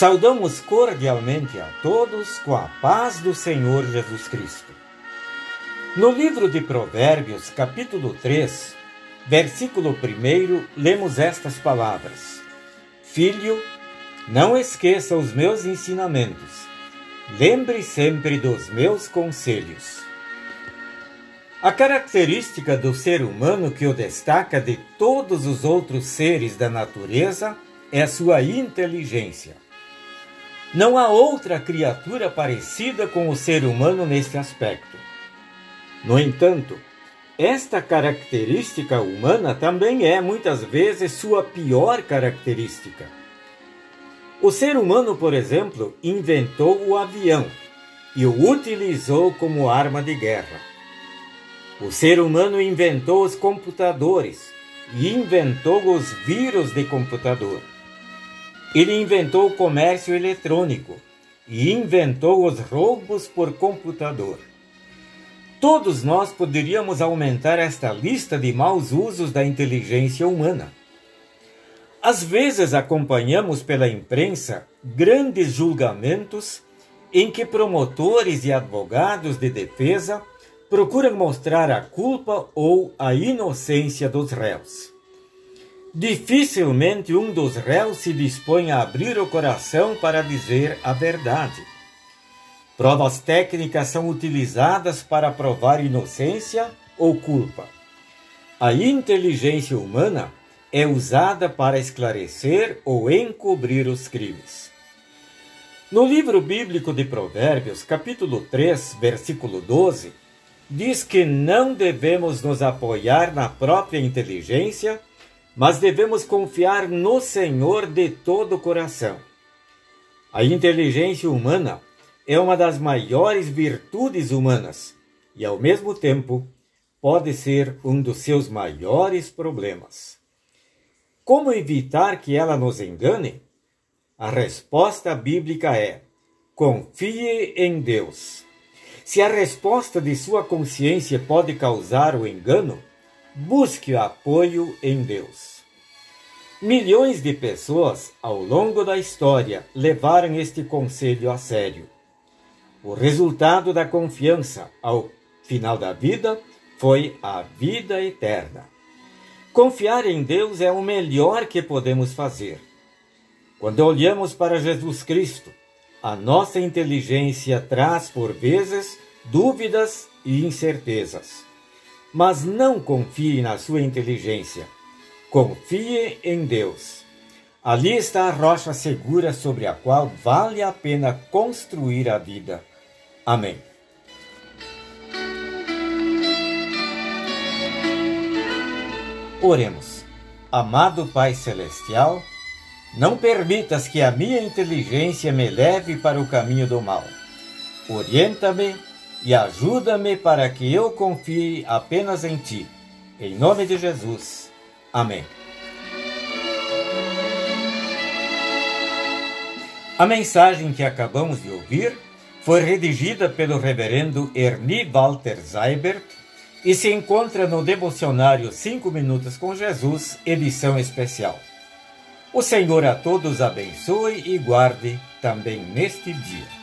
Saudamos cordialmente a todos com a paz do Senhor Jesus Cristo. No livro de Provérbios, capítulo 3, versículo 1, lemos estas palavras: Filho, não esqueça os meus ensinamentos, lembre sempre dos meus conselhos. A característica do ser humano que o destaca de todos os outros seres da natureza é sua inteligência. Não há outra criatura parecida com o ser humano neste aspecto. No entanto, esta característica humana também é muitas vezes sua pior característica. O ser humano, por exemplo, inventou o avião e o utilizou como arma de guerra. O ser humano inventou os computadores e inventou os vírus de computador. Ele inventou o comércio eletrônico e inventou os roubos por computador. Todos nós poderíamos aumentar esta lista de maus usos da inteligência humana. Às vezes acompanhamos pela imprensa grandes julgamentos em que promotores e advogados de defesa procuram mostrar a culpa ou a inocência dos réus. Dificilmente um dos réus se dispõe a abrir o coração para dizer a verdade. Provas técnicas são utilizadas para provar inocência ou culpa. A inteligência humana é usada para esclarecer ou encobrir os crimes. No livro bíblico de Provérbios, capítulo 3, versículo 12, diz que não devemos nos apoiar na própria inteligência mas devemos confiar no Senhor de todo o coração. A inteligência humana é uma das maiores virtudes humanas e, ao mesmo tempo, pode ser um dos seus maiores problemas. Como evitar que ela nos engane? A resposta bíblica é: confie em Deus. Se a resposta de sua consciência pode causar o engano, busque apoio em Deus. Milhões de pessoas ao longo da história levaram este conselho a sério. O resultado da confiança ao final da vida foi a vida eterna. Confiar em Deus é o melhor que podemos fazer. Quando olhamos para Jesus Cristo, a nossa inteligência traz por vezes dúvidas e incertezas. Mas não confie na sua inteligência Confie em Deus. Ali está a rocha segura sobre a qual vale a pena construir a vida. Amém. Oremos. Amado Pai Celestial, não permitas que a minha inteligência me leve para o caminho do mal. Orienta-me e ajuda-me para que eu confie apenas em Ti. Em nome de Jesus. Amém. A mensagem que acabamos de ouvir foi redigida pelo reverendo Ernie Walter Seibert e se encontra no devocionário 5 Minutos com Jesus, edição especial. O Senhor a todos abençoe e guarde também neste dia.